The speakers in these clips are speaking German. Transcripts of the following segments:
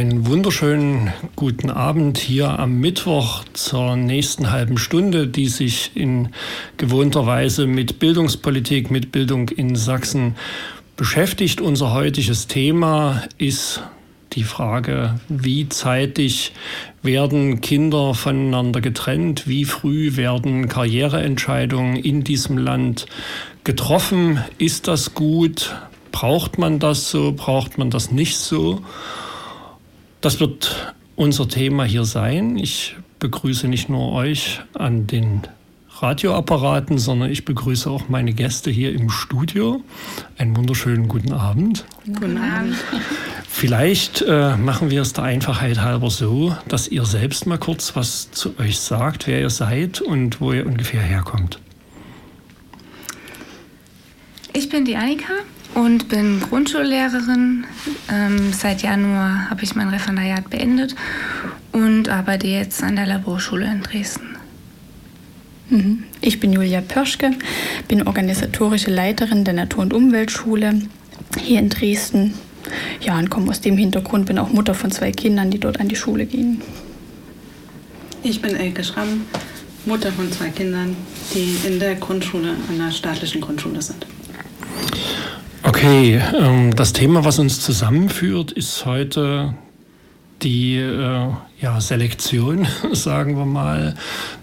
Einen wunderschönen guten Abend hier am Mittwoch zur nächsten halben Stunde, die sich in gewohnter Weise mit Bildungspolitik, mit Bildung in Sachsen beschäftigt. Unser heutiges Thema ist die Frage, wie zeitig werden Kinder voneinander getrennt, wie früh werden Karriereentscheidungen in diesem Land getroffen, ist das gut, braucht man das so, braucht man das nicht so. Das wird unser Thema hier sein. Ich begrüße nicht nur euch an den Radioapparaten, sondern ich begrüße auch meine Gäste hier im Studio. Einen wunderschönen guten Abend. Guten Abend. Vielleicht äh, machen wir es der Einfachheit halber so, dass ihr selbst mal kurz was zu euch sagt, wer ihr seid und wo ihr ungefähr herkommt. Ich bin die Annika, und bin Grundschullehrerin. Ähm, seit Januar habe ich mein Referendariat beendet und arbeite jetzt an der Laborschule in Dresden. Mhm. Ich bin Julia Pörschke, bin organisatorische Leiterin der Natur- und Umweltschule hier in Dresden. Ja, und komme aus dem Hintergrund, bin auch Mutter von zwei Kindern, die dort an die Schule gehen. Ich bin Elke Schramm, Mutter von zwei Kindern, die in der Grundschule, an der staatlichen Grundschule sind. Okay, ähm, das Thema, was uns zusammenführt, ist heute die äh, ja, Selektion, sagen wir mal,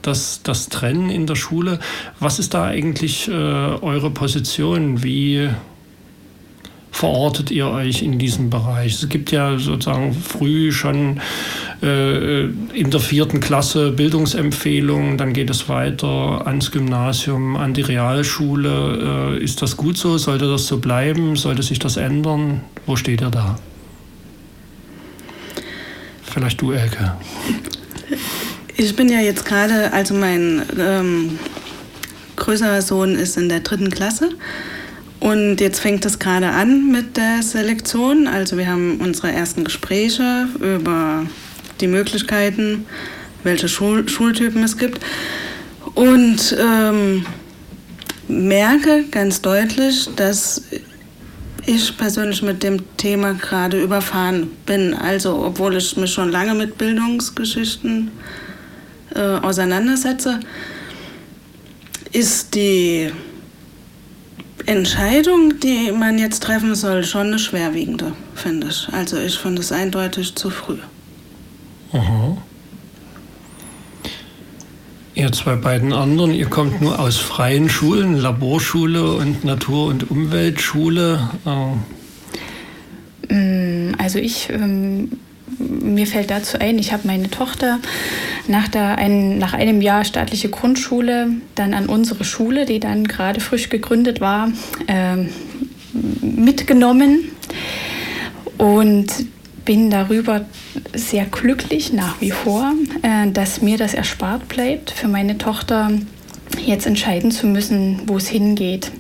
das, das Trennen in der Schule. Was ist da eigentlich äh, eure Position? Wie verortet ihr euch in diesem Bereich? Es gibt ja sozusagen früh schon in der vierten Klasse Bildungsempfehlungen, dann geht es weiter ans Gymnasium, an die Realschule. Äh, ist das gut so? Sollte das so bleiben? Sollte sich das ändern? Wo steht ihr da? Vielleicht du, Elke. Ich bin ja jetzt gerade, also mein ähm, größerer Sohn ist in der dritten Klasse. Und jetzt fängt es gerade an mit der Selektion. Also wir haben unsere ersten Gespräche über die Möglichkeiten, welche Schul Schultypen es gibt. Und ähm, merke ganz deutlich, dass ich persönlich mit dem Thema gerade überfahren bin. Also obwohl ich mich schon lange mit Bildungsgeschichten äh, auseinandersetze, ist die Entscheidung, die man jetzt treffen soll, schon eine schwerwiegende, finde ich. Also ich finde es eindeutig zu früh. Aha. Ihr zwei beiden anderen, ihr kommt nur aus freien Schulen, Laborschule und Natur- und Umweltschule. Mm, also ich, ähm, mir fällt dazu ein, ich habe meine Tochter nach, der, ein, nach einem Jahr staatliche Grundschule dann an unsere Schule, die dann gerade frisch gegründet war, äh, mitgenommen. Und bin darüber sehr glücklich nach wie vor, äh, dass mir das erspart bleibt, für meine Tochter jetzt entscheiden zu müssen, wo es hingeht.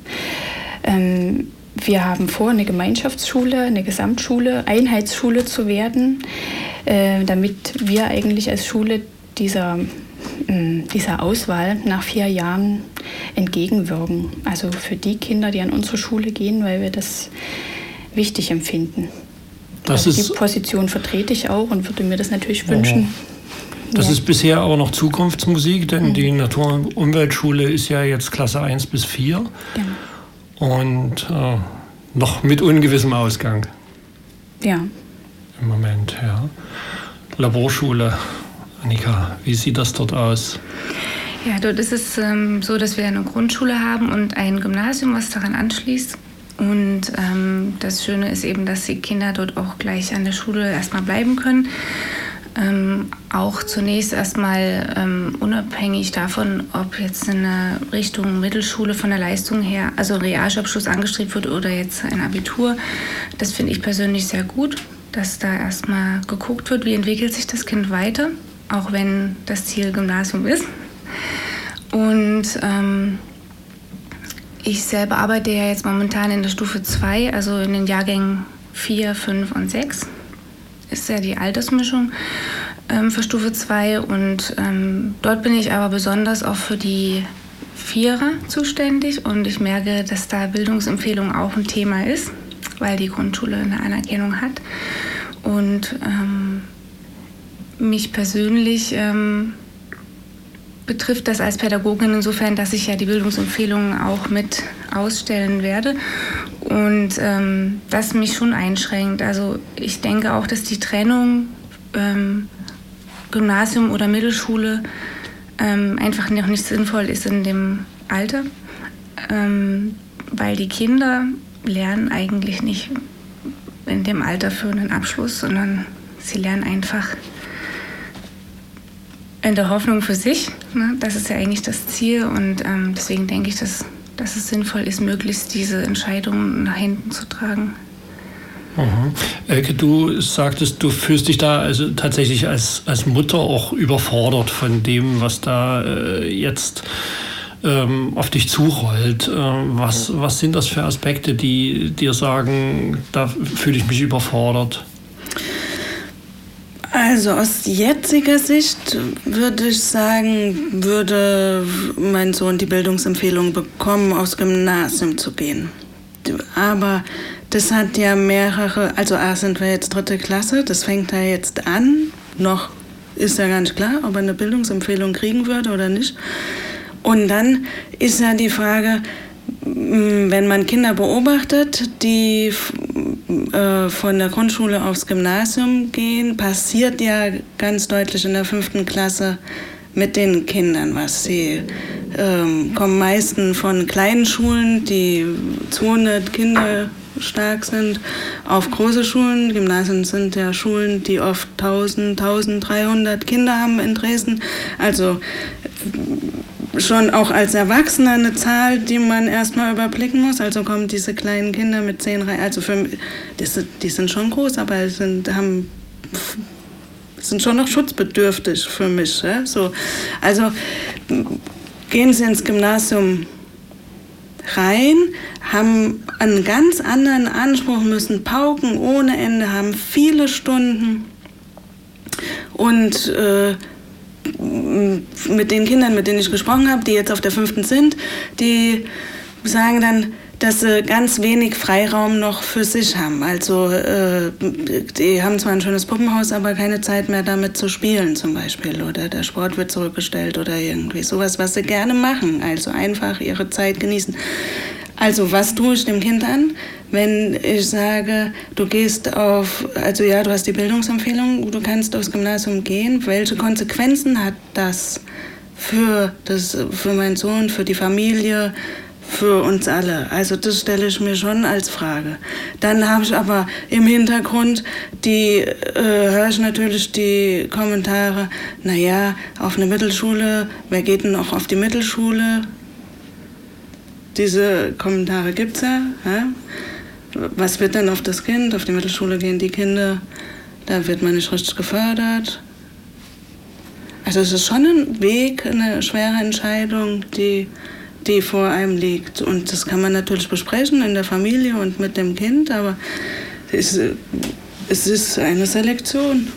Ähm, wir haben vor, eine Gemeinschaftsschule, eine Gesamtschule, Einheitsschule zu werden, äh, damit wir eigentlich als Schule dieser, dieser Auswahl nach vier Jahren entgegenwirken. Also für die Kinder, die an unsere Schule gehen, weil wir das wichtig empfinden. Das also ist, die Position vertrete ich auch und würde mir das natürlich wünschen. Das ja. ist bisher auch noch Zukunftsmusik, denn mhm. die Natur- und Umweltschule ist ja jetzt Klasse 1 bis 4 genau. und äh, noch mit ungewissem Ausgang. Ja. Im Moment, ja. Laborschule, Annika, wie sieht das dort aus? Ja, dort ist es ähm, so, dass wir eine Grundschule haben und ein Gymnasium, was daran anschließt. Und ähm, das Schöne ist eben, dass die Kinder dort auch gleich an der Schule erstmal bleiben können. Ähm, auch zunächst erstmal ähm, unabhängig davon, ob jetzt eine Richtung Mittelschule von der Leistung her, also Realschulabschluss angestrebt wird oder jetzt ein Abitur. Das finde ich persönlich sehr gut, dass da erstmal geguckt wird, wie entwickelt sich das Kind weiter, auch wenn das Ziel Gymnasium ist. Und ähm, ich selber arbeite ja jetzt momentan in der Stufe 2, also in den Jahrgängen 4, 5 und 6. Ist ja die Altersmischung ähm, für Stufe 2 und ähm, dort bin ich aber besonders auch für die Vierer zuständig und ich merke, dass da Bildungsempfehlung auch ein Thema ist, weil die Grundschule eine Anerkennung hat. Und ähm, mich persönlich ähm, betrifft das als Pädagogin insofern, dass ich ja die Bildungsempfehlungen auch mit ausstellen werde und ähm, das mich schon einschränkt. Also ich denke auch, dass die Trennung ähm, Gymnasium oder Mittelschule ähm, einfach noch nicht sinnvoll ist in dem Alter, ähm, weil die Kinder lernen eigentlich nicht in dem Alter für einen Abschluss, sondern sie lernen einfach in der Hoffnung für sich. Ne? Das ist ja eigentlich das Ziel und ähm, deswegen denke ich, dass, dass es sinnvoll ist, möglichst diese Entscheidungen nach hinten zu tragen. Mhm. Elke, du sagtest, du fühlst dich da also tatsächlich als, als Mutter auch überfordert von dem, was da äh, jetzt ähm, auf dich zurollt. Äh, was, was sind das für Aspekte, die dir sagen, da fühle ich mich überfordert? Also aus jetziger Sicht würde ich sagen, würde mein Sohn die Bildungsempfehlung bekommen, aus Gymnasium zu gehen. Aber das hat ja mehrere, also A sind wir jetzt dritte Klasse, das fängt da jetzt an. Noch ist ja gar nicht klar, ob er eine Bildungsempfehlung kriegen würde oder nicht. Und dann ist ja die Frage, wenn man Kinder beobachtet, die äh, von der Grundschule aufs Gymnasium gehen, passiert ja ganz deutlich in der fünften Klasse mit den Kindern was. Sie ähm, kommen meistens von kleinen Schulen, die 200 Kinder stark sind, auf große Schulen. Gymnasien sind ja Schulen, die oft 1000, 1300 Kinder haben in Dresden. Also schon auch als Erwachsener eine Zahl, die man erstmal überblicken muss. Also kommen diese kleinen Kinder mit zehn Reihen, also für, die sind schon groß, aber sind, haben, sind schon noch schutzbedürftig für mich. Ja? So, also gehen Sie ins Gymnasium rein, haben einen ganz anderen Anspruch, müssen pauken ohne Ende, haben viele Stunden und äh, mit den Kindern, mit denen ich gesprochen habe, die jetzt auf der fünften sind, die sagen dann, dass sie ganz wenig Freiraum noch für sich haben. Also äh, die haben zwar ein schönes Puppenhaus, aber keine Zeit mehr damit zu spielen zum Beispiel. Oder der Sport wird zurückgestellt oder irgendwie sowas, was sie gerne machen. Also einfach ihre Zeit genießen. Also was tue ich dem Kind an, wenn ich sage, du gehst auf, also ja, du hast die Bildungsempfehlung, du kannst aufs Gymnasium gehen. Welche Konsequenzen hat das für, das, für meinen Sohn, für die Familie, für uns alle? Also das stelle ich mir schon als Frage. Dann habe ich aber im Hintergrund die, äh, höre ich natürlich die Kommentare, naja, auf eine Mittelschule, wer geht denn auch auf die Mittelschule? Diese Kommentare gibt es ja, ja. Was wird denn auf das Kind? Auf die Mittelschule gehen die Kinder, da wird man nicht richtig gefördert. Also es ist schon ein Weg, eine schwere Entscheidung, die, die vor einem liegt. Und das kann man natürlich besprechen in der Familie und mit dem Kind, aber es, es ist eine Selektion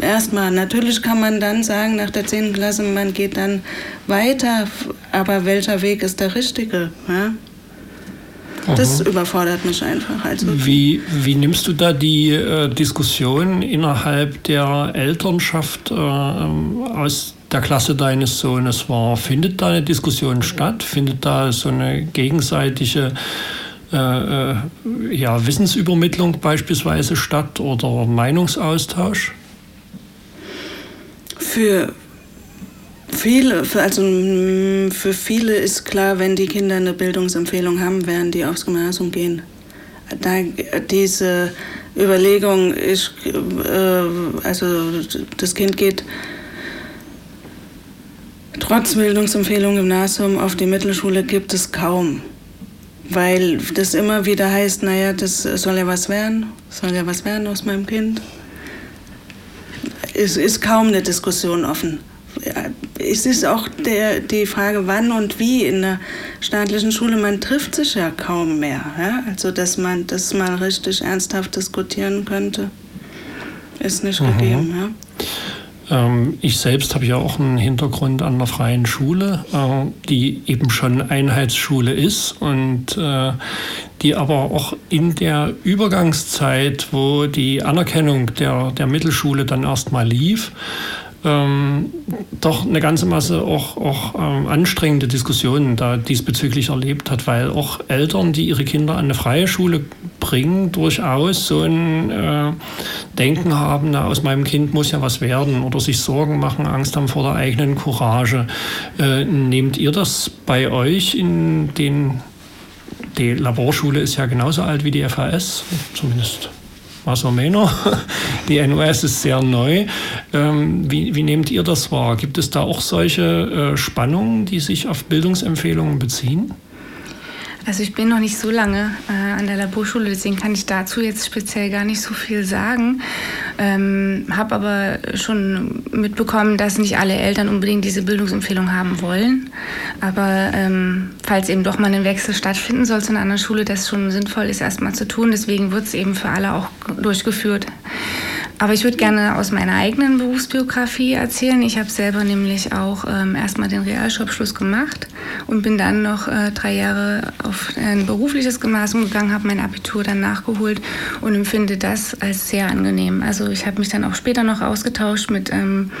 erstmal. Natürlich kann man dann sagen, nach der 10. Klasse, man geht dann weiter, aber welcher Weg ist der richtige? Ja? Das überfordert mich einfach. Also wie, wie nimmst du da die äh, Diskussion innerhalb der Elternschaft äh, aus der Klasse deines Sohnes wahr? Findet da eine Diskussion statt? Findet da so eine gegenseitige äh, äh ja, Wissensübermittlung beispielsweise statt oder Meinungsaustausch? Für viele, für, also mm, für viele ist klar, wenn die Kinder eine Bildungsempfehlung haben, werden die aufs Gymnasium gehen. Da, diese Überlegung ist, äh, also das Kind geht trotz Bildungsempfehlung Gymnasium auf die Mittelschule gibt es kaum. Weil das immer wieder heißt, naja, das soll ja was werden, soll ja was werden aus meinem Kind es ist kaum eine Diskussion offen. Es ist auch der, die Frage, wann und wie in der staatlichen Schule. Man trifft sich ja kaum mehr. Ja? Also, dass man das mal richtig ernsthaft diskutieren könnte, ist nicht mhm. gegeben. Ähm, ich selbst habe ja auch einen Hintergrund an einer freien Schule, äh, die eben schon Einheitsschule ist und äh, die aber auch in der Übergangszeit, wo die Anerkennung der, der Mittelschule dann erstmal lief, ähm, doch eine ganze Masse auch, auch ähm, anstrengende Diskussionen da diesbezüglich erlebt hat, weil auch Eltern, die ihre Kinder an eine freie Schule bringen, durchaus so ein äh, Denken haben, na, aus meinem Kind muss ja was werden oder sich Sorgen machen, Angst haben vor der eigenen Courage. Äh, nehmt ihr das bei euch in den, die Laborschule ist ja genauso alt wie die FAS, zumindest más o menos. Die NOS ist sehr neu. Ähm, wie, wie, nehmt ihr das wahr? Gibt es da auch solche äh, Spannungen, die sich auf Bildungsempfehlungen beziehen? Also ich bin noch nicht so lange äh, an der Laborschule, deswegen kann ich dazu jetzt speziell gar nicht so viel sagen. Ähm, habe aber schon mitbekommen, dass nicht alle Eltern unbedingt diese Bildungsempfehlung haben wollen. Aber ähm, falls eben doch mal ein Wechsel stattfinden soll zu einer anderen Schule, das schon sinnvoll ist, erstmal zu tun. Deswegen wird es eben für alle auch durchgeführt. Aber ich würde gerne aus meiner eigenen Berufsbiografie erzählen. Ich habe selber nämlich auch ähm, erstmal den Realschulabschluss gemacht und bin dann noch äh, drei Jahre auf ein berufliches Gymnasium gegangen, habe mein Abitur dann nachgeholt und empfinde das als sehr angenehm. Also ich habe mich dann auch später noch ausgetauscht mit ähm,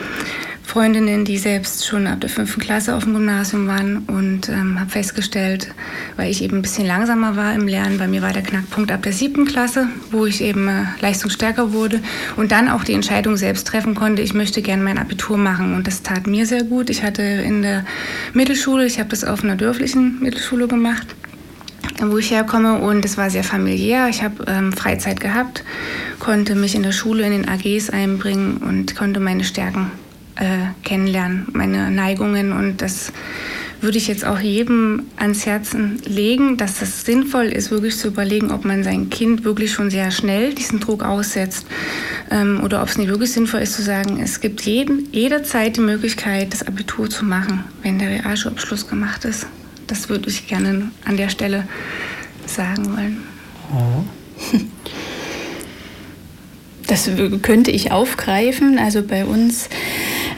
Freundinnen, die selbst schon ab der fünften Klasse auf dem Gymnasium waren und ähm, habe festgestellt, weil ich eben ein bisschen langsamer war im Lernen, bei mir war der Knackpunkt ab der siebten Klasse, wo ich eben äh, leistungsstärker wurde und dann auch die Entscheidung selbst treffen konnte, ich möchte gerne mein Abitur machen und das tat mir sehr gut. Ich hatte in der Mittelschule, ich habe das auf einer dörflichen Mittelschule gemacht, wo ich herkomme und es war sehr familiär. Ich habe ähm, Freizeit gehabt, konnte mich in der Schule in den AGs einbringen und konnte meine Stärken äh, kennenlernen, meine Neigungen. Und das würde ich jetzt auch jedem ans Herzen legen, dass das sinnvoll ist, wirklich zu überlegen, ob man sein Kind wirklich schon sehr schnell diesen Druck aussetzt ähm, oder ob es nicht wirklich sinnvoll ist zu sagen, es gibt jeden, jederzeit die Möglichkeit, das Abitur zu machen, wenn der Realschulabschluss gemacht ist. Das würde ich gerne an der Stelle sagen wollen. Oh. Das könnte ich aufgreifen. Also bei uns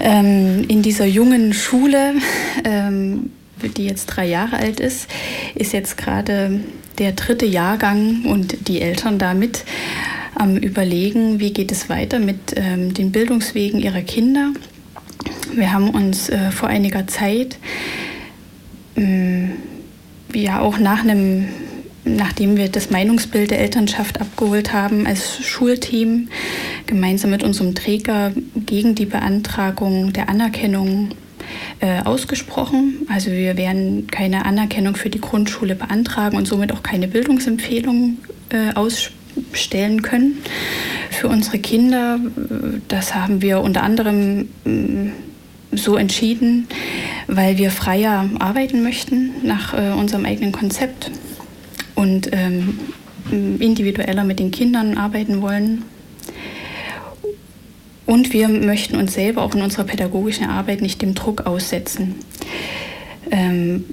ähm, in dieser jungen Schule, ähm, die jetzt drei Jahre alt ist, ist jetzt gerade der dritte Jahrgang und die Eltern damit am Überlegen, wie geht es weiter mit ähm, den Bildungswegen ihrer Kinder. Wir haben uns äh, vor einiger Zeit ähm, ja auch nach einem nachdem wir das Meinungsbild der Elternschaft abgeholt haben, als Schulteam gemeinsam mit unserem Träger gegen die Beantragung der Anerkennung äh, ausgesprochen. Also wir werden keine Anerkennung für die Grundschule beantragen und somit auch keine Bildungsempfehlung äh, ausstellen können für unsere Kinder. Das haben wir unter anderem äh, so entschieden, weil wir freier arbeiten möchten nach äh, unserem eigenen Konzept und ähm, individueller mit den Kindern arbeiten wollen. Und wir möchten uns selber auch in unserer pädagogischen Arbeit nicht dem Druck aussetzen. Ähm,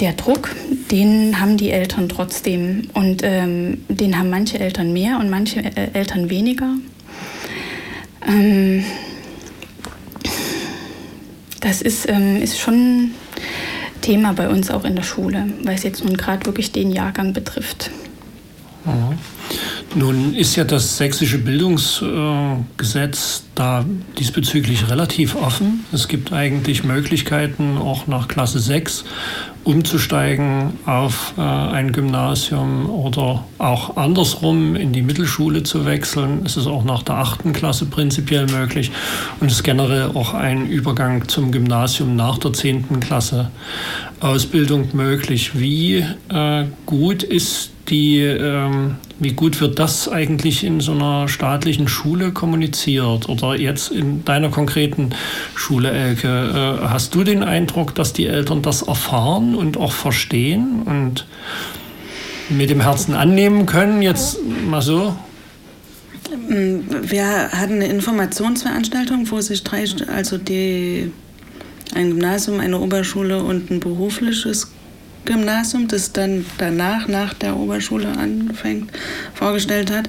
der Druck, den haben die Eltern trotzdem. Und ähm, den haben manche Eltern mehr und manche äh, Eltern weniger. Ähm, das ist, ähm, ist schon Thema bei uns auch in der Schule, weil es jetzt nun gerade wirklich den Jahrgang betrifft. Mhm. Nun ist ja das sächsische Bildungsgesetz da diesbezüglich relativ offen. Es gibt eigentlich Möglichkeiten, auch nach Klasse 6 umzusteigen auf äh, ein Gymnasium oder auch andersrum in die Mittelschule zu wechseln. Es ist auch nach der achten Klasse prinzipiell möglich und es ist generell auch ein Übergang zum Gymnasium nach der zehnten Klasse Ausbildung möglich. Wie äh, gut ist die, ähm, wie gut wird das eigentlich in so einer staatlichen Schule kommuniziert oder jetzt in deiner konkreten Schule, Elke? Äh, hast du den Eindruck, dass die Eltern das erfahren und auch verstehen und mit dem Herzen annehmen können? Jetzt mal so. Wir hatten eine Informationsveranstaltung, wo sich drei, also die, ein Gymnasium, eine Oberschule und ein berufliches Gymnasium, das dann danach, nach der Oberschule anfängt, vorgestellt hat.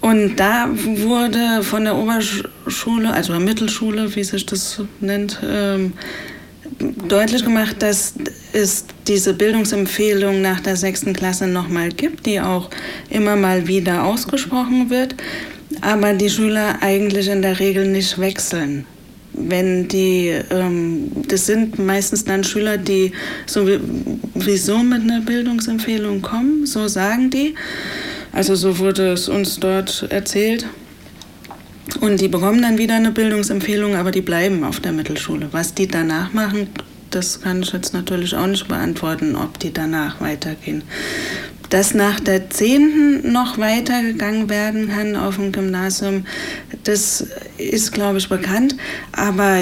Und da wurde von der Oberschule, also der Mittelschule, wie sich das nennt, ähm, deutlich gemacht, dass es diese Bildungsempfehlung nach der sechsten Klasse nochmal gibt, die auch immer mal wieder ausgesprochen wird, aber die Schüler eigentlich in der Regel nicht wechseln. Wenn die, ähm, das sind meistens dann Schüler, die sowieso mit einer Bildungsempfehlung kommen, so sagen die. Also so wurde es uns dort erzählt. Und die bekommen dann wieder eine Bildungsempfehlung, aber die bleiben auf der Mittelschule. Was die danach machen, das kann ich jetzt natürlich auch nicht beantworten, ob die danach weitergehen. Dass nach der 10. noch weitergegangen werden kann auf dem Gymnasium, das ist, glaube ich, bekannt. Aber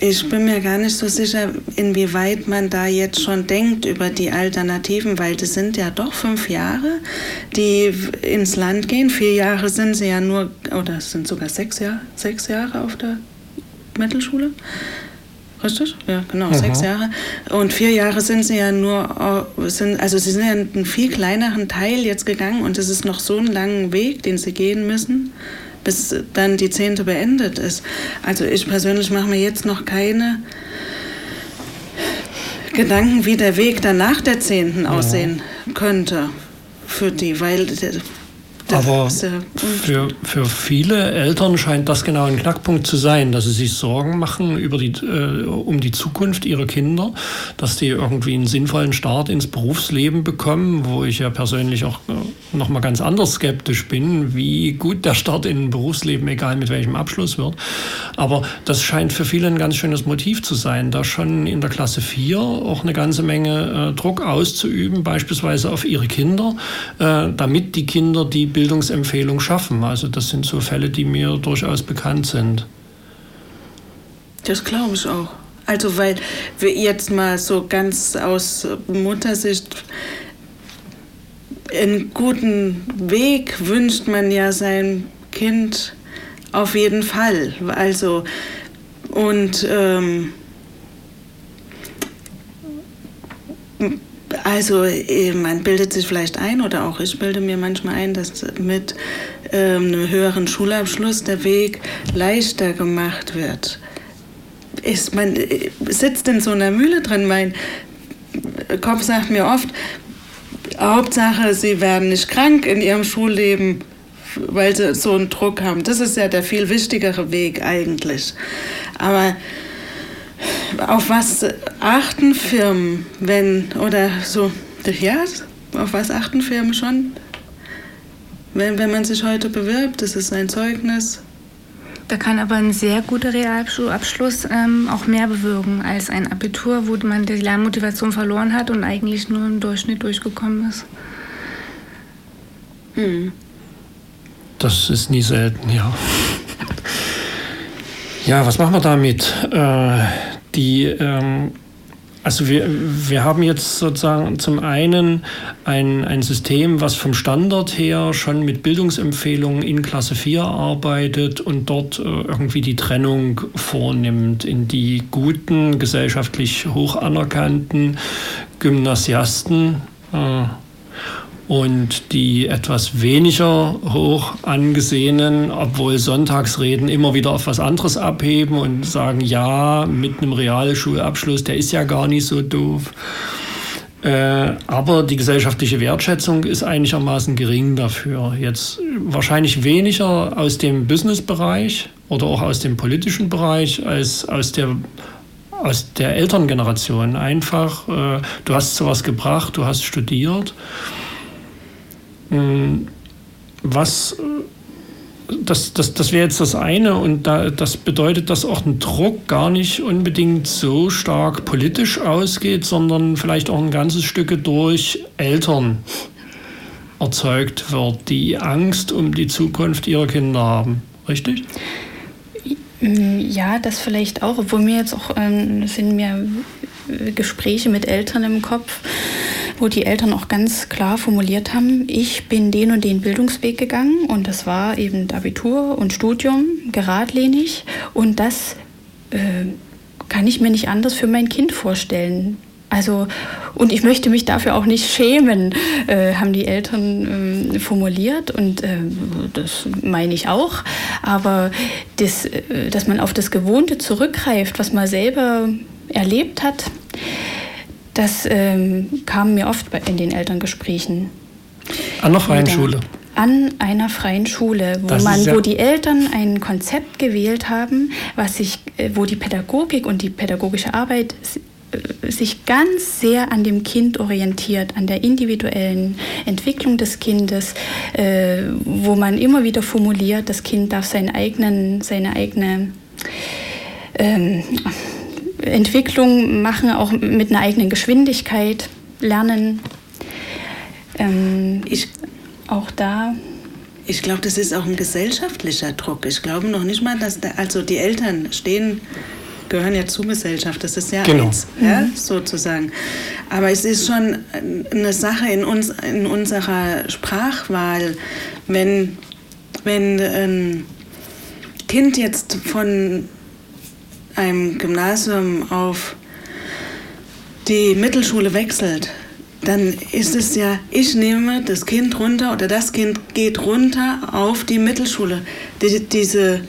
ich bin mir gar nicht so sicher, inwieweit man da jetzt schon denkt über die Alternativen, weil das sind ja doch fünf Jahre, die ins Land gehen. Vier Jahre sind sie ja nur, oder es sind sogar sechs Jahre, sechs Jahre auf der Mittelschule. Richtig? Ja, genau, Aha. sechs Jahre. Und vier Jahre sind sie ja nur, sind, also sie sind ja einen viel kleineren Teil jetzt gegangen und es ist noch so ein langer Weg, den sie gehen müssen bis dann die Zehnte beendet ist. Also ich persönlich mache mir jetzt noch keine Gedanken, wie der Weg dann nach der Zehnten aussehen könnte für die, weil aber für, für viele Eltern scheint das genau ein Knackpunkt zu sein, dass sie sich Sorgen machen über die, äh, um die Zukunft ihrer Kinder, dass die irgendwie einen sinnvollen Start ins Berufsleben bekommen, wo ich ja persönlich auch äh, noch mal ganz anders skeptisch bin, wie gut der Start in ein Berufsleben, egal mit welchem Abschluss wird. Aber das scheint für viele ein ganz schönes Motiv zu sein, da schon in der Klasse 4 auch eine ganze Menge äh, Druck auszuüben, beispielsweise auf ihre Kinder, äh, damit die Kinder die Bildungsempfehlung schaffen. Also das sind so Fälle, die mir durchaus bekannt sind. Das glaube ich auch. Also weil wir jetzt mal so ganz aus Muttersicht einen guten Weg wünscht man ja sein Kind auf jeden Fall. Also und ähm, Also äh, man bildet sich vielleicht ein oder auch ich bilde mir manchmal ein, dass mit ähm, einem höheren Schulabschluss der Weg leichter gemacht wird. Ist, man äh, sitzt in so einer Mühle drin. Mein Kopf sagt mir oft, Hauptsache, sie werden nicht krank in ihrem Schulleben, weil sie so einen Druck haben. Das ist ja der viel wichtigere Weg eigentlich. Aber auf was achten Firmen, wenn, oder so, ja, auf was achten Firmen schon, wenn, wenn man sich heute bewirbt? Das ist ein Zeugnis. Da kann aber ein sehr guter Realschulabschluss ähm, auch mehr bewirken als ein Abitur, wo man die Lernmotivation verloren hat und eigentlich nur im Durchschnitt durchgekommen ist. Hm. Das ist nie selten, ja. Ja, was machen wir damit? Äh, die, ähm, also wir, wir haben jetzt sozusagen zum einen ein, ein System, was vom Standard her schon mit Bildungsempfehlungen in Klasse 4 arbeitet und dort äh, irgendwie die Trennung vornimmt in die guten, gesellschaftlich hoch anerkannten Gymnasiasten. Äh, und die etwas weniger hoch angesehenen, obwohl Sonntagsreden immer wieder auf was anderes abheben und sagen, ja, mit einem Realschulabschluss, der ist ja gar nicht so doof. Äh, aber die gesellschaftliche Wertschätzung ist einigermaßen gering dafür. Jetzt wahrscheinlich weniger aus dem Businessbereich oder auch aus dem politischen Bereich als aus der aus der Elterngeneration. Einfach, äh, du hast sowas gebracht, du hast studiert. Hm, was das, das, das wäre jetzt das eine und da, das bedeutet, dass auch ein Druck gar nicht unbedingt so stark politisch ausgeht, sondern vielleicht auch ein ganzes Stück durch Eltern erzeugt wird, die Angst um die Zukunft ihrer Kinder haben. Richtig? Ja, das vielleicht auch, obwohl mir jetzt auch ähm, sind mir Gespräche mit Eltern im Kopf, wo die Eltern auch ganz klar formuliert haben, ich bin den und den Bildungsweg gegangen und das war eben Abitur und Studium, geradlinig und das äh, kann ich mir nicht anders für mein Kind vorstellen. Also und ich möchte mich dafür auch nicht schämen, äh, haben die Eltern äh, formuliert. Und äh, das meine ich auch. Aber das, äh, dass man auf das Gewohnte zurückgreift, was man selber erlebt hat, das ähm, kam mir oft in den Elterngesprächen. An der freien Schule an einer freien Schule, wo man, ja wo die Eltern ein Konzept gewählt haben, was sich, äh, wo die Pädagogik und die pädagogische Arbeit äh, sich ganz sehr an dem Kind orientiert, an der individuellen Entwicklung des Kindes, äh, wo man immer wieder formuliert, das Kind darf seinen eigenen, seine eigene ähm, Entwicklung machen, auch mit einer eigenen Geschwindigkeit lernen. Ähm, ich auch da. Ich glaube, das ist auch ein gesellschaftlicher Druck. Ich glaube noch nicht mal, dass da, also die Eltern stehen, gehören ja zur Gesellschaft. Das ist ja genau. eins, ja, mhm. sozusagen. Aber es ist schon eine Sache in uns, in unserer Sprachwahl, wenn wenn ein Kind jetzt von einem Gymnasium auf die Mittelschule wechselt, dann ist es ja, ich nehme das Kind runter oder das Kind geht runter auf die Mittelschule. Die, diese,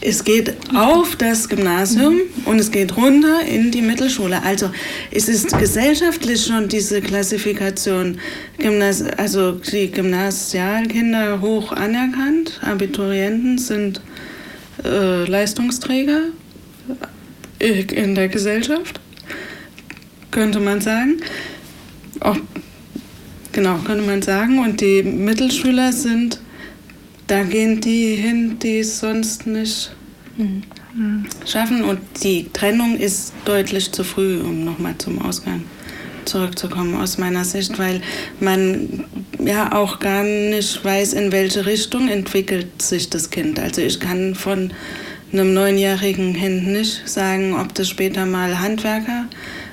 es geht auf das Gymnasium und es geht runter in die Mittelschule. Also es ist gesellschaftlich schon diese Klassifikation, Gymnas also die Gymnasialkinder hoch anerkannt, Abiturienten sind äh, Leistungsträger in der Gesellschaft, könnte man sagen. Auch, genau, könnte man sagen. Und die Mittelschüler sind, da gehen die hin, die es sonst nicht mhm. schaffen. Und die Trennung ist deutlich zu früh, um nochmal zum Ausgang zurückzukommen aus meiner Sicht, weil man ja auch gar nicht weiß, in welche Richtung entwickelt sich das Kind. Also ich kann von einem neunjährigen Kind nicht sagen, ob das später mal Handwerker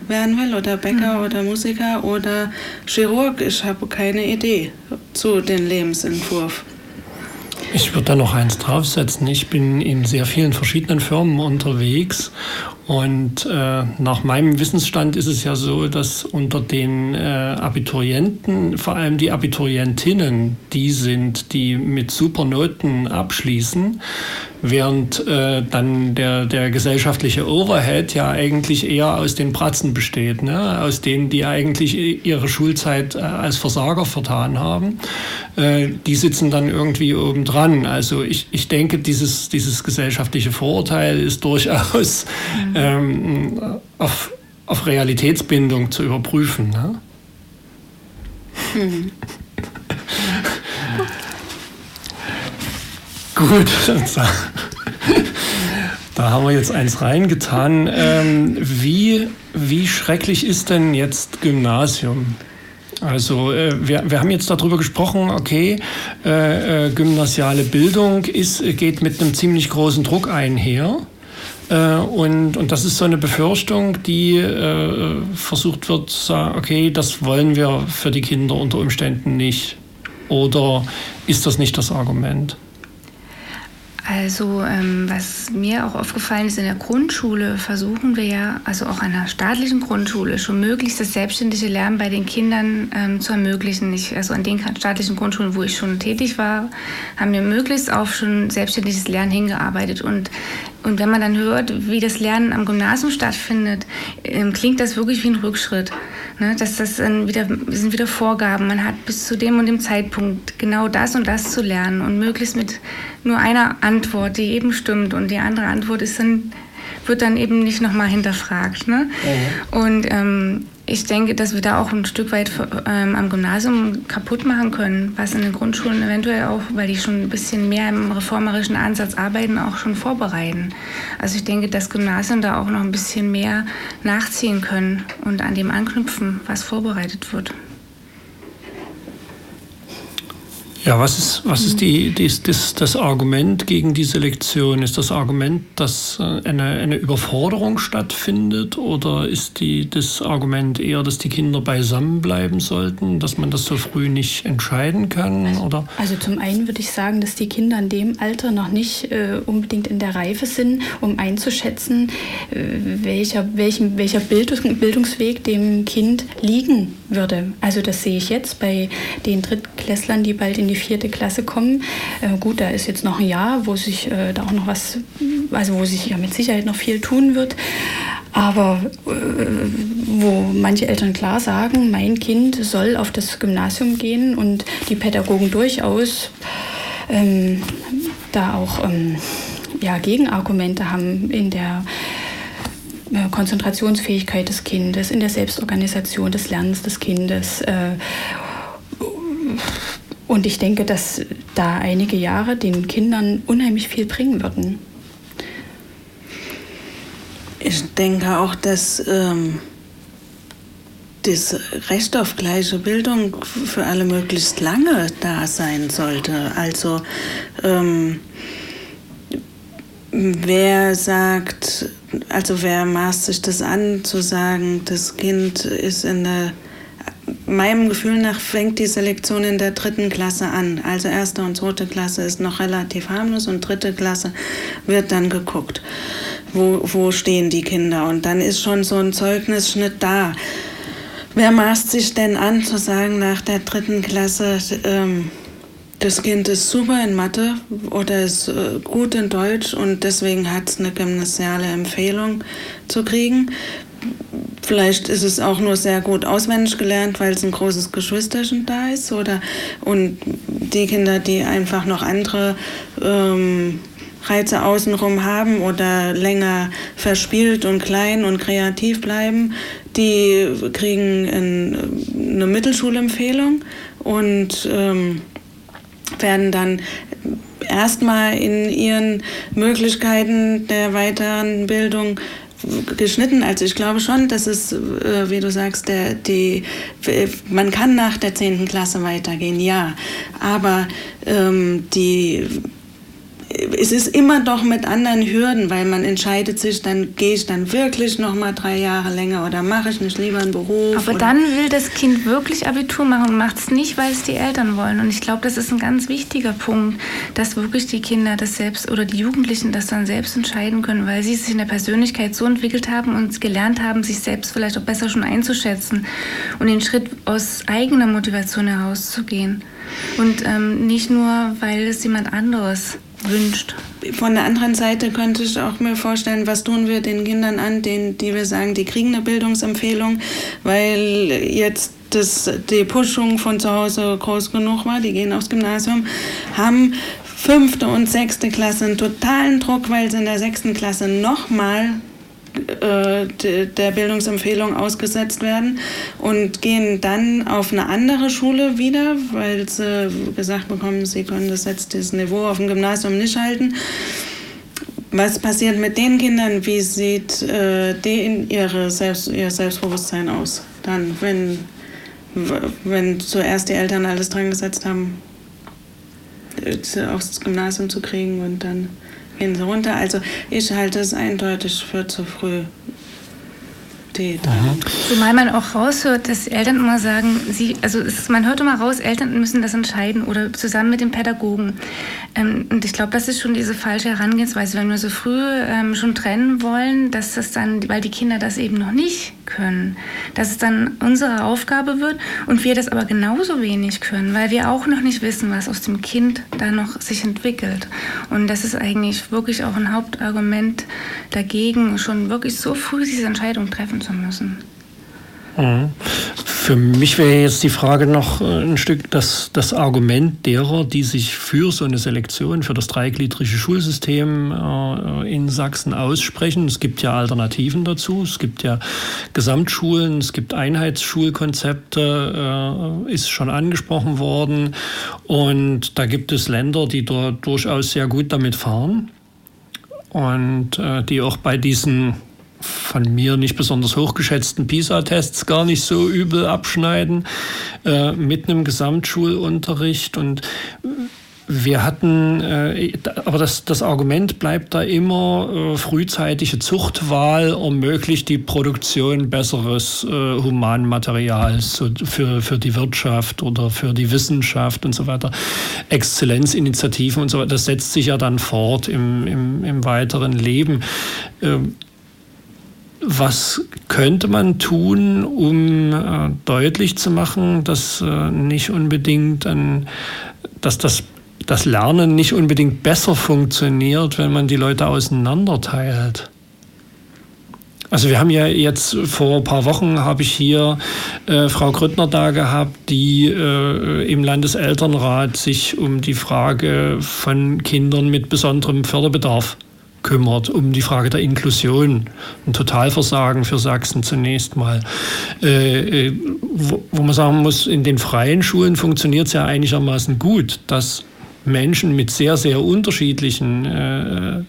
werden will oder Bäcker mhm. oder Musiker oder Chirurg. Ich habe keine Idee zu dem Lebensentwurf. Ich würde da noch eins draufsetzen. Ich bin in sehr vielen verschiedenen Firmen unterwegs und äh, nach meinem Wissensstand ist es ja so, dass unter den äh, Abiturienten, vor allem die Abiturientinnen, die sind, die mit super Noten abschließen, während äh, dann der, der gesellschaftliche Overhead ja eigentlich eher aus den Pratzen besteht, ne? aus denen, die eigentlich ihre Schulzeit äh, als Versager vertan haben. Äh, die sitzen dann irgendwie obendran. Also ich, ich denke, dieses, dieses gesellschaftliche Vorurteil ist durchaus mhm. ähm, auf, auf Realitätsbindung zu überprüfen. Ne? Mhm. Gut, da haben wir jetzt eins reingetan. Ähm, wie, wie schrecklich ist denn jetzt Gymnasium? Also äh, wir, wir haben jetzt darüber gesprochen, okay, äh, äh, gymnasiale Bildung ist, geht mit einem ziemlich großen Druck einher. Äh, und, und das ist so eine Befürchtung, die äh, versucht wird zu sagen, okay, das wollen wir für die Kinder unter Umständen nicht. Oder ist das nicht das Argument? Also ähm, was mir auch aufgefallen ist, in der Grundschule versuchen wir ja, also auch an der staatlichen Grundschule, schon möglichst das selbstständige Lernen bei den Kindern ähm, zu ermöglichen. Ich, also an den staatlichen Grundschulen, wo ich schon tätig war, haben wir möglichst auf schon selbstständiges Lernen hingearbeitet. Und, und wenn man dann hört, wie das Lernen am Gymnasium stattfindet, ähm, klingt das wirklich wie ein Rückschritt. Ne? Dass das wieder, sind wieder Vorgaben. Man hat bis zu dem und dem Zeitpunkt genau das und das zu lernen und möglichst mit nur einer Antwort, die eben stimmt und die andere Antwort ist dann, wird dann eben nicht nochmal hinterfragt. Ne? Mhm. Und ähm, ich denke, dass wir da auch ein Stück weit ähm, am Gymnasium kaputt machen können, was in den Grundschulen eventuell auch, weil die schon ein bisschen mehr im reformerischen Ansatz arbeiten, auch schon vorbereiten. Also ich denke, dass Gymnasien da auch noch ein bisschen mehr nachziehen können und an dem anknüpfen, was vorbereitet wird. Ja, was ist, was ist die, die, das, das Argument gegen die Selektion? Ist das Argument, dass äh, eine, eine Überforderung stattfindet oder ist die, das Argument eher, dass die Kinder beisammen bleiben sollten, dass man das so früh nicht entscheiden kann? Oder? Also zum einen würde ich sagen, dass die Kinder in dem Alter noch nicht äh, unbedingt in der Reife sind, um einzuschätzen, äh, welcher, welchen, welcher Bildungs Bildungsweg dem Kind liegen würde. Also das sehe ich jetzt bei den Drittklässlern, die bald in die vierte Klasse kommen. Äh, gut, da ist jetzt noch ein Jahr, wo sich äh, da auch noch was, also wo sich ja mit Sicherheit noch viel tun wird. Aber äh, wo manche Eltern klar sagen, mein Kind soll auf das Gymnasium gehen und die Pädagogen durchaus ähm, da auch ähm, ja, Gegenargumente haben in der äh, Konzentrationsfähigkeit des Kindes, in der Selbstorganisation des Lernens des Kindes. Äh, und ich denke, dass da einige Jahre den Kindern unheimlich viel bringen würden. Ich denke auch, dass ähm, das Recht auf gleiche Bildung für alle möglichst lange da sein sollte. Also ähm, wer sagt, also wer maßt sich das an, zu sagen, das Kind ist in der meinem Gefühl nach fängt die Selektion in der dritten Klasse an. Also erste und zweite Klasse ist noch relativ harmlos und dritte Klasse wird dann geguckt, wo, wo stehen die Kinder. Und dann ist schon so ein Zeugnisschnitt da. Wer maßt sich denn an zu sagen nach der dritten Klasse, ähm, das Kind ist super in Mathe oder ist äh, gut in Deutsch und deswegen hat es eine gymnasiale Empfehlung zu kriegen. Vielleicht ist es auch nur sehr gut auswendig gelernt, weil es ein großes Geschwisterchen da ist. Oder, und die Kinder, die einfach noch andere ähm, Reize außenrum haben oder länger verspielt und klein und kreativ bleiben, die kriegen ein, eine Mittelschulempfehlung und ähm, werden dann erstmal in ihren Möglichkeiten der weiteren Bildung geschnitten. Also ich glaube schon, dass es, äh, wie du sagst, der, die, man kann nach der 10. Klasse weitergehen, ja. Aber ähm, die es ist immer doch mit anderen Hürden, weil man entscheidet sich, dann gehe ich dann wirklich noch mal drei Jahre länger oder mache ich nicht lieber einen Beruf. Aber dann will das Kind wirklich Abitur machen und macht es nicht, weil es die Eltern wollen. Und ich glaube, das ist ein ganz wichtiger Punkt, dass wirklich die Kinder das selbst oder die Jugendlichen das dann selbst entscheiden können, weil sie sich in der Persönlichkeit so entwickelt haben und gelernt haben, sich selbst vielleicht auch besser schon einzuschätzen und den Schritt aus eigener Motivation herauszugehen. Und ähm, nicht nur, weil es jemand anderes wünscht. Von der anderen Seite könnte ich auch mir vorstellen, was tun wir den Kindern an, denen, die wir sagen, die kriegen eine Bildungsempfehlung, weil jetzt das, die Pushung von zu Hause groß genug war, die gehen aufs Gymnasium, haben fünfte und sechste Klasse einen totalen Druck, weil sie in der sechsten Klasse nochmal der Bildungsempfehlung ausgesetzt werden und gehen dann auf eine andere Schule wieder, weil sie gesagt bekommen, sie können das jetzt das Niveau auf dem Gymnasium nicht halten. Was passiert mit den Kindern? Wie sieht äh, in ihre Selbst, ihr Selbstbewusstsein aus? Dann, wenn, wenn zuerst die Eltern alles dran gesetzt haben, äh, aufs Gymnasium zu kriegen und dann runter. Also ich halte es eindeutig für zu früh. Mhm. Zumal man auch raushört, dass Eltern immer sagen, sie, also ist, man hört immer raus, Eltern müssen das entscheiden oder zusammen mit dem Pädagogen. Ähm, und ich glaube, das ist schon diese falsche Herangehensweise, wenn wir so früh ähm, schon trennen wollen, dass das dann, weil die Kinder das eben noch nicht können, dass es dann unsere Aufgabe wird und wir das aber genauso wenig können, weil wir auch noch nicht wissen, was aus dem Kind da noch sich entwickelt. Und das ist eigentlich wirklich auch ein Hauptargument dagegen, schon wirklich so früh diese Entscheidung treffen zu müssen. Mhm. Für mich wäre jetzt die Frage noch äh, ein Stück das, das Argument derer, die sich für so eine Selektion, für das dreigliedrige Schulsystem äh, in Sachsen aussprechen. Es gibt ja Alternativen dazu. Es gibt ja Gesamtschulen, es gibt Einheitsschulkonzepte, äh, ist schon angesprochen worden. Und da gibt es Länder, die dort durchaus sehr gut damit fahren und die auch bei diesen von mir nicht besonders hochgeschätzten PISA-Tests gar nicht so übel abschneiden äh, mit einem Gesamtschulunterricht. Und wir hatten, äh, aber das, das Argument bleibt da immer, äh, frühzeitige Zuchtwahl ermöglicht die Produktion besseres äh, Humanmaterials so für, für die Wirtschaft oder für die Wissenschaft und so weiter. Exzellenzinitiativen und so weiter, das setzt sich ja dann fort im, im, im weiteren Leben. Ähm, was könnte man tun, um äh, deutlich zu machen, dass äh, nicht unbedingt ein, dass das das Lernen nicht unbedingt besser funktioniert, wenn man die Leute auseinanderteilt. Also wir haben ja jetzt vor ein paar Wochen habe ich hier äh, Frau Grüttner da gehabt, die äh, im Landeselternrat sich um die Frage von Kindern mit besonderem Förderbedarf kümmert, um die Frage der Inklusion. Ein Totalversagen für Sachsen zunächst mal. Äh, äh wo, wo, man sagen muss, in den freien Schulen funktioniert es ja einigermaßen gut, dass Menschen mit sehr, sehr unterschiedlichen äh,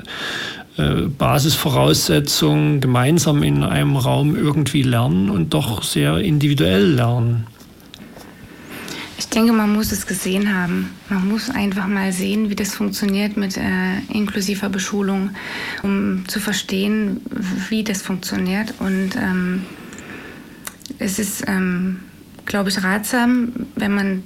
äh, Basisvoraussetzungen gemeinsam in einem Raum irgendwie lernen und doch sehr individuell lernen. Ich denke, man muss es gesehen haben. Man muss einfach mal sehen, wie das funktioniert mit äh, inklusiver Beschulung, um zu verstehen, wie das funktioniert. Und ähm, es ist, ähm, glaube ich, ratsam, wenn man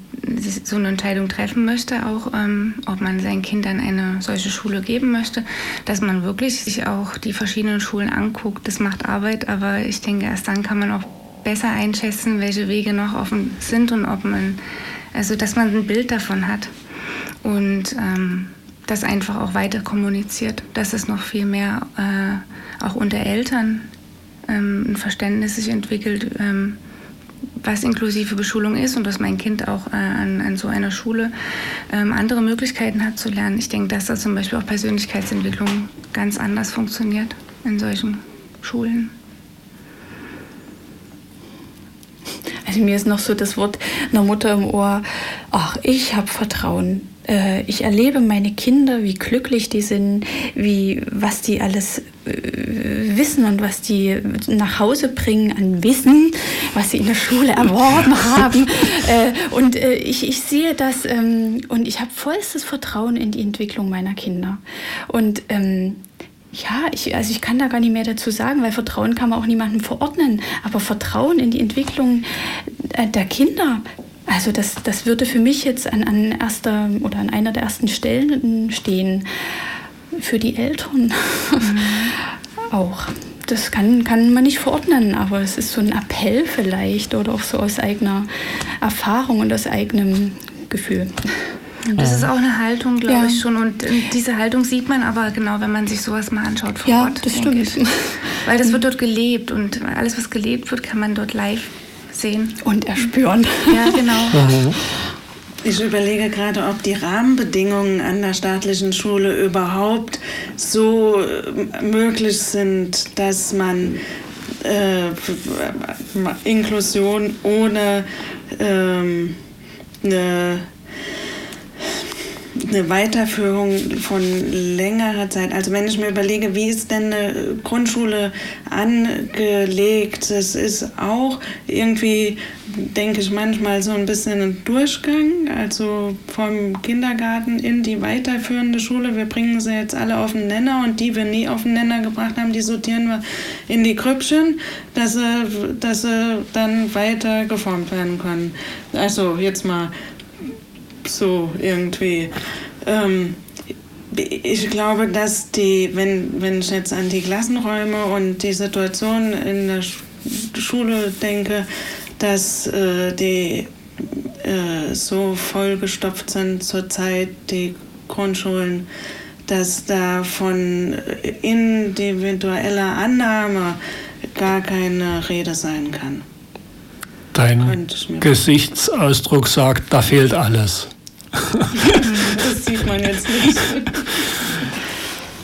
so eine Entscheidung treffen möchte, auch ähm, ob man sein Kind an eine solche Schule geben möchte, dass man wirklich sich auch die verschiedenen Schulen anguckt. Das macht Arbeit, aber ich denke, erst dann kann man auch besser einschätzen, welche Wege noch offen sind und ob man, also dass man ein Bild davon hat und ähm, das einfach auch weiter kommuniziert, dass es noch viel mehr äh, auch unter Eltern ähm, ein Verständnis sich entwickelt ähm, was inklusive Beschulung ist und dass mein Kind auch äh, an, an, so einer Schule ähm, andere Möglichkeiten hat zu lernen. Ich denke, dass da zum Beispiel auch Persönlichkeitsentwicklung ganz anders funktioniert in solchen Schulen. Also mir ist noch so das Wort einer Mutter im Ohr, ach, ich habe Vertrauen äh, ich erlebe meine Kinder, wie glücklich die sind, wie, was die alles äh, wissen und was die nach Hause bringen an Wissen, was sie in der Schule erworben haben. Äh, und ich, ich sehe das ähm, und ich habe vollstes Vertrauen in die Entwicklung meiner Kinder. Und ähm, ja, ich, also ich kann da gar nicht mehr dazu sagen, weil Vertrauen kann man auch niemandem verordnen. Aber Vertrauen in die Entwicklung der Kinder, also das, das würde für mich jetzt an, an erster oder an einer der ersten Stellen stehen. Für die Eltern mhm. auch. Das kann, kann man nicht verordnen, aber es ist so ein Appell vielleicht oder auch so aus eigener Erfahrung und aus eigenem Gefühl. Das ist auch eine Haltung, glaube ja. ich schon. Und diese Haltung sieht man aber genau, wenn man sich sowas mal anschaut vor ja, Ort. Das stimmt. Ich. Weil das wird dort gelebt und alles, was gelebt wird, kann man dort live sehen. Und erspüren. Ja, genau. Ich überlege gerade, ob die Rahmenbedingungen an der staatlichen Schule überhaupt so äh, möglich sind, dass man äh, Inklusion ohne ähm, eine eine Weiterführung von längerer Zeit. Also wenn ich mir überlege, wie ist denn eine Grundschule angelegt, das ist auch irgendwie, denke ich manchmal so ein bisschen ein Durchgang, also vom Kindergarten in die weiterführende Schule. Wir bringen sie jetzt alle auf den Nenner und die wir nie auf den Nenner gebracht haben, die sortieren wir in die Krüppchen, dass sie, dass sie dann weiter geformt werden können. Also jetzt mal so irgendwie. Ähm, ich glaube, dass die, wenn, wenn ich jetzt an die Klassenräume und die Situation in der Schule denke, dass äh, die äh, so vollgestopft sind zurzeit, die Grundschulen, dass da von individueller Annahme gar keine Rede sein kann. Dein Gesichtsausdruck sagt, da fehlt alles das sieht man jetzt nicht.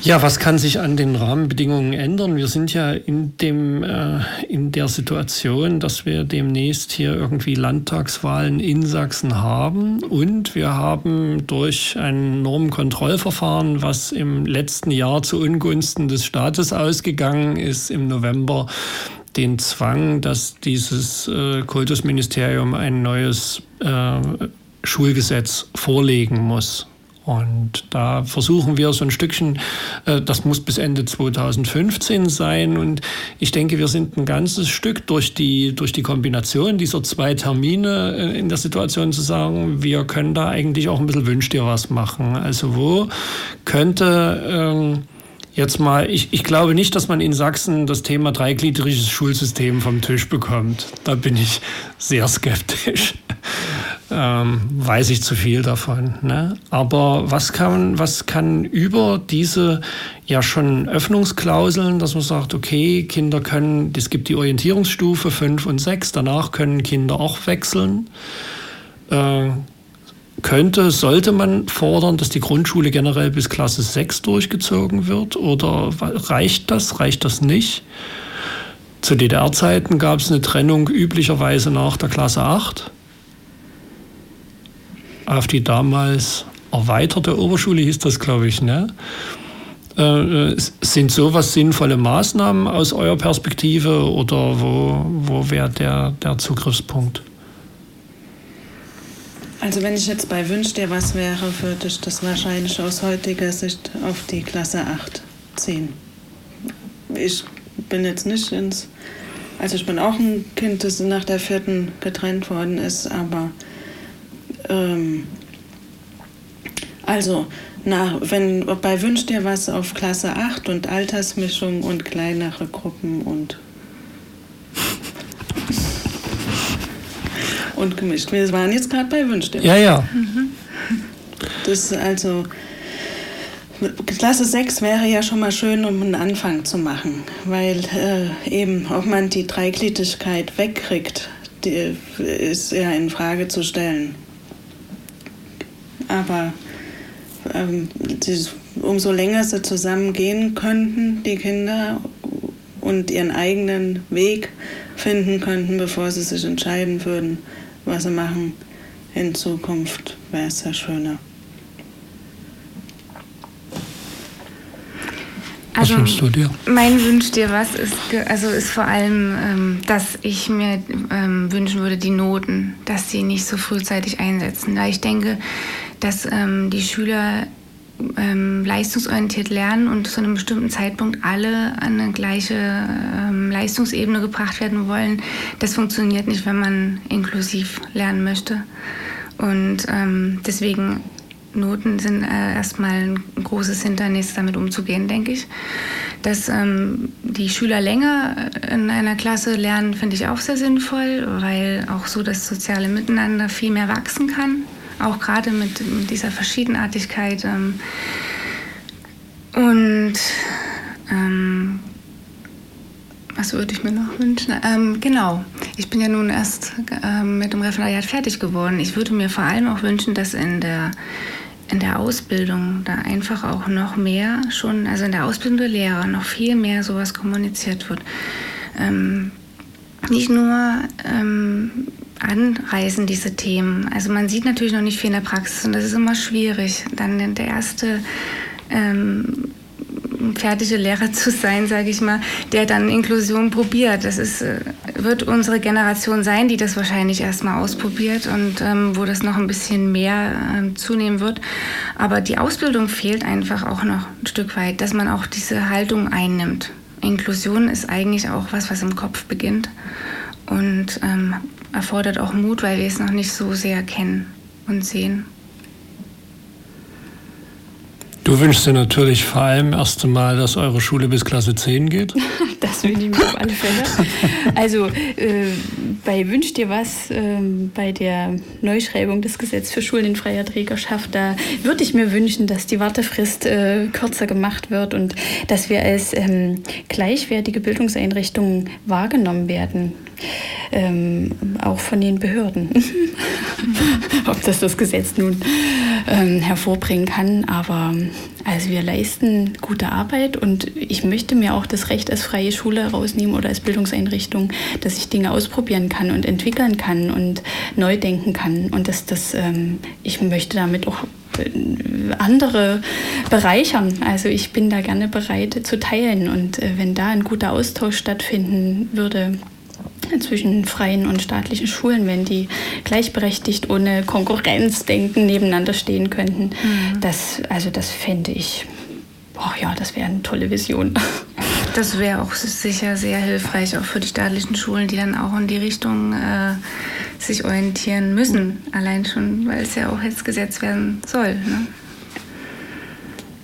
Ja, was kann sich an den Rahmenbedingungen ändern? Wir sind ja in, dem, äh, in der Situation, dass wir demnächst hier irgendwie Landtagswahlen in Sachsen haben und wir haben durch ein Normkontrollverfahren, was im letzten Jahr zu Ungunsten des Staates ausgegangen ist, im November den Zwang, dass dieses äh, Kultusministerium ein neues äh, Schulgesetz vorlegen muss. Und da versuchen wir so ein Stückchen, äh, das muss bis Ende 2015 sein. Und ich denke, wir sind ein ganzes Stück durch die, durch die Kombination dieser zwei Termine äh, in der Situation zu sagen, wir können da eigentlich auch ein bisschen Wünsch dir was machen. Also wo könnte ähm, jetzt mal, ich, ich glaube nicht, dass man in Sachsen das Thema dreigliedriges Schulsystem vom Tisch bekommt. Da bin ich sehr skeptisch ähm, weiß ich zu viel davon. Ne? Aber was kann, was kann über diese ja schon Öffnungsklauseln, dass man sagt, okay, Kinder können, es gibt die Orientierungsstufe 5 und 6, danach können Kinder auch wechseln. Äh, könnte, sollte man fordern, dass die Grundschule generell bis Klasse 6 durchgezogen wird? Oder reicht das? Reicht das nicht? Zu DDR-Zeiten gab es eine Trennung üblicherweise nach der Klasse 8 auf die damals erweiterte Oberschule, hieß das, glaube ich, ne? Äh, sind sowas sinnvolle Maßnahmen aus eurer Perspektive oder wo, wo wäre der, der Zugriffspunkt? Also wenn ich jetzt bei Wünsch dir was wäre, würde ich das wahrscheinlich aus heutiger Sicht auf die Klasse 8 ziehen. Ich bin jetzt nicht ins... Also ich bin auch ein Kind, das nach der vierten getrennt worden ist, aber ähm, also, na, wenn bei Wünsch dir was auf Klasse 8 und Altersmischung und kleinere Gruppen und und gemischt. Wir waren jetzt gerade bei Wünsch dir. Ja, ja. Das also Klasse 6 wäre ja schon mal schön, um einen Anfang zu machen, weil äh, eben, ob man die Dreigliedrigkeit wegkriegt, die ist ja in Frage zu stellen. Aber ähm, umso länger sie zusammen gehen könnten, die Kinder, und ihren eigenen Weg finden könnten, bevor sie sich entscheiden würden, was sie machen in Zukunft, wäre es ja schöner. Also mein Wunsch dir was ist, also ist vor allem, ähm, dass ich mir ähm, wünschen würde, die Noten, dass sie nicht so frühzeitig einsetzen. Da ich denke, dass ähm, die Schüler ähm, leistungsorientiert lernen und zu einem bestimmten Zeitpunkt alle an eine gleiche ähm, Leistungsebene gebracht werden wollen. Das funktioniert nicht, wenn man inklusiv lernen möchte. Und ähm, deswegen Noten sind äh, erstmal ein großes Hindernis, damit umzugehen, denke ich. Dass ähm, die Schüler länger in einer Klasse lernen, finde ich auch sehr sinnvoll, weil auch so das soziale Miteinander viel mehr wachsen kann auch gerade mit, dieser Verschiedenartigkeit. Ähm, und ähm, was würde ich mir noch wünschen? Ähm, genau, ich bin ja nun erst ähm, mit dem Referendariat fertig geworden. Ich würde mir vor allem auch wünschen, dass in der, in der Ausbildung da einfach auch noch mehr schon, also in der Ausbildung der Lehrer noch viel mehr sowas kommuniziert wird. Ähm, nicht nur ähm, anreißen, diese Themen. Also man sieht natürlich noch nicht viel in der Praxis und das ist immer schwierig. Dann der erste ähm, fertige Lehrer zu sein, sage ich mal, der dann Inklusion probiert. Das ist, äh, wird unsere Generation sein, die das wahrscheinlich erstmal ausprobiert und ähm, wo das noch ein bisschen mehr ähm, zunehmen wird. Aber die Ausbildung fehlt einfach auch noch ein Stück weit, dass man auch diese Haltung einnimmt. Inklusion ist eigentlich auch was, was im Kopf beginnt und ähm, erfordert auch Mut, weil wir es noch nicht so sehr kennen und sehen. Du wünschst dir natürlich vor allem erst einmal, dass eure Schule bis Klasse 10 geht? das wünsche ich mir auf alle Fälle. Also äh, bei Wünsch dir was, äh, bei der Neuschreibung des Gesetzes für Schulen in freier Trägerschaft, da würde ich mir wünschen, dass die Wartefrist äh, kürzer gemacht wird und dass wir als ähm, gleichwertige Bildungseinrichtungen wahrgenommen werden. Ähm, auch von den Behörden. Ob das das Gesetz nun ähm, hervorbringen kann, aber also wir leisten gute Arbeit und ich möchte mir auch das Recht als freie Schule rausnehmen oder als Bildungseinrichtung, dass ich Dinge ausprobieren kann und entwickeln kann und neu denken kann und dass das, ähm, ich möchte damit auch äh, andere bereichern. Also ich bin da gerne bereit zu teilen und äh, wenn da ein guter Austausch stattfinden würde, zwischen freien und staatlichen Schulen, wenn die gleichberechtigt ohne Konkurrenzdenken nebeneinander stehen könnten. Mhm. Das, also das fände ich, oh ja, das wäre eine tolle Vision. Das wäre auch sicher sehr hilfreich, auch für die staatlichen Schulen, die dann auch in die Richtung äh, sich orientieren müssen. Allein schon, weil es ja auch jetzt gesetzt werden soll. Ne?